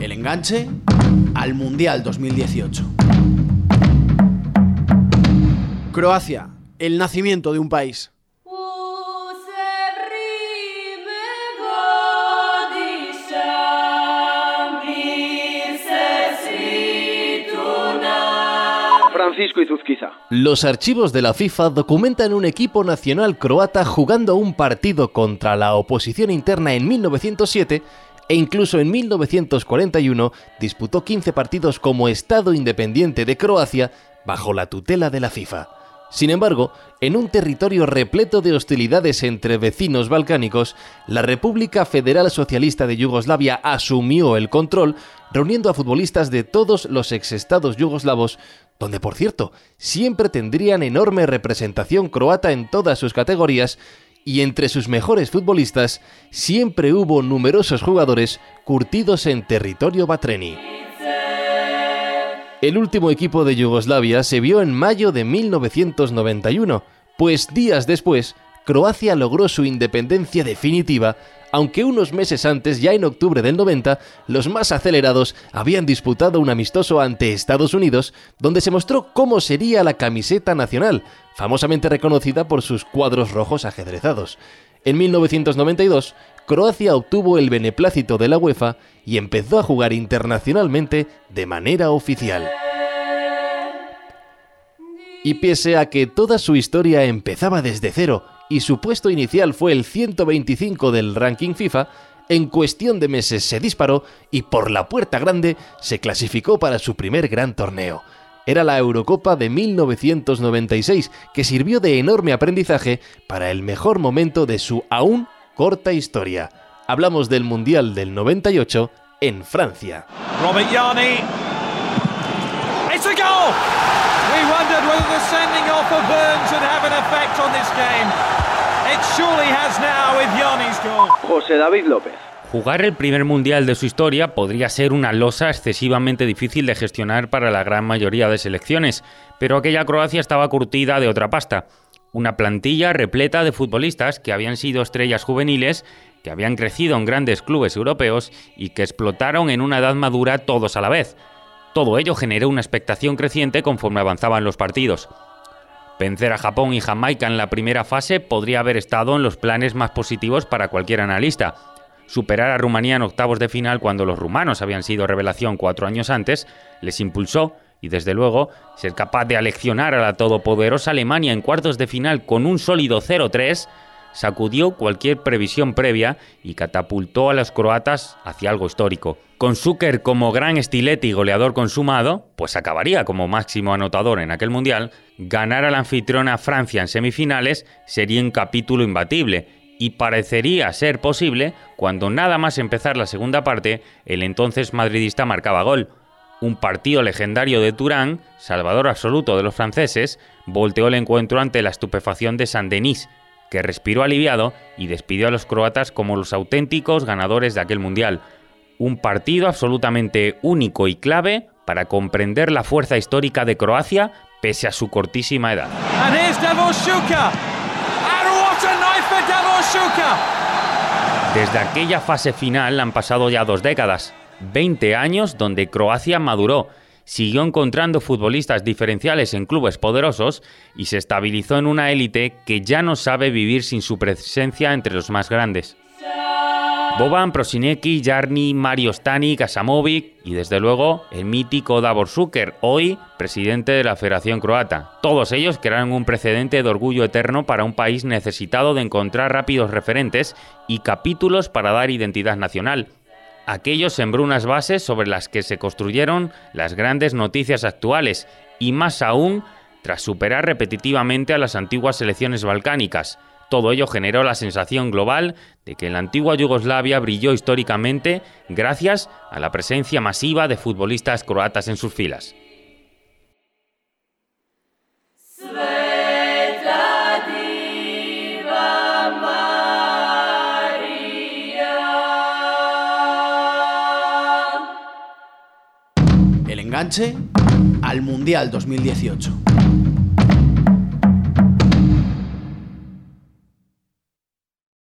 El enganche al Mundial 2018. Croacia, el nacimiento de un país. Francisco Izuzquiza. Los archivos de la FIFA documentan un equipo nacional croata jugando un partido contra la oposición interna en 1907 e incluso en 1941 disputó 15 partidos como Estado independiente de Croacia bajo la tutela de la FIFA. Sin embargo, en un territorio repleto de hostilidades entre vecinos balcánicos, la República Federal Socialista de Yugoslavia asumió el control, reuniendo a futbolistas de todos los exestados yugoslavos, donde por cierto, siempre tendrían enorme representación croata en todas sus categorías, y entre sus mejores futbolistas siempre hubo numerosos jugadores curtidos en territorio batreni. El último equipo de Yugoslavia se vio en mayo de 1991, pues días después, Croacia logró su independencia definitiva, aunque unos meses antes, ya en octubre del 90, los más acelerados habían disputado un amistoso ante Estados Unidos, donde se mostró cómo sería la camiseta nacional, famosamente reconocida por sus cuadros rojos ajedrezados. En 1992, Croacia obtuvo el beneplácito de la UEFA y empezó a jugar internacionalmente de manera oficial. Y pese a que toda su historia empezaba desde cero y su puesto inicial fue el 125 del ranking FIFA, en cuestión de meses se disparó y por la puerta grande se clasificó para su primer gran torneo. Era la Eurocopa de 1996, que sirvió de enorme aprendizaje para el mejor momento de su aún corta historia. Hablamos del Mundial del 98 en Francia. We wondered whether the sending off of Burns would have an effect on this game. It surely has now with Yarni's goal. José David López. Jugar el primer mundial de su historia podría ser una losa excesivamente difícil de gestionar para la gran mayoría de selecciones, pero aquella Croacia estaba curtida de otra pasta una plantilla repleta de futbolistas que habían sido estrellas juveniles, que habían crecido en grandes clubes europeos y que explotaron en una edad madura todos a la vez. Todo ello generó una expectación creciente conforme avanzaban los partidos. Vencer a Japón y Jamaica en la primera fase podría haber estado en los planes más positivos para cualquier analista. Superar a Rumanía en octavos de final cuando los rumanos habían sido revelación cuatro años antes les impulsó y desde luego ser capaz de aleccionar a la todopoderosa Alemania en cuartos de final con un sólido 0-3 sacudió cualquier previsión previa y catapultó a los croatas hacia algo histórico. Con Zucker como gran estilete y goleador consumado, pues acabaría como máximo anotador en aquel mundial, ganar a la anfitriona Francia en semifinales sería un capítulo imbatible y parecería ser posible cuando nada más empezar la segunda parte, el entonces madridista marcaba gol. Un partido legendario de Turán, salvador absoluto de los franceses, volteó el encuentro ante la estupefacción de Saint-Denis, que respiró aliviado y despidió a los croatas como los auténticos ganadores de aquel mundial. Un partido absolutamente único y clave para comprender la fuerza histórica de Croacia pese a su cortísima edad. Desde aquella fase final han pasado ya dos décadas. 20 años donde Croacia maduró, siguió encontrando futbolistas diferenciales en clubes poderosos y se estabilizó en una élite que ya no sabe vivir sin su presencia entre los más grandes. Boban, Prosinecki, Jarni, Mario Stani, Kasamovic y desde luego el mítico Davor Šuker, hoy presidente de la Federación Croata. Todos ellos crearon un precedente de orgullo eterno para un país necesitado de encontrar rápidos referentes y capítulos para dar identidad nacional aquello sembró unas bases sobre las que se construyeron las grandes noticias actuales y más aún tras superar repetitivamente a las antiguas selecciones balcánicas. Todo ello generó la sensación global de que la antigua Yugoslavia brilló históricamente gracias a la presencia masiva de futbolistas croatas en sus filas. Enganche al Mundial 2018.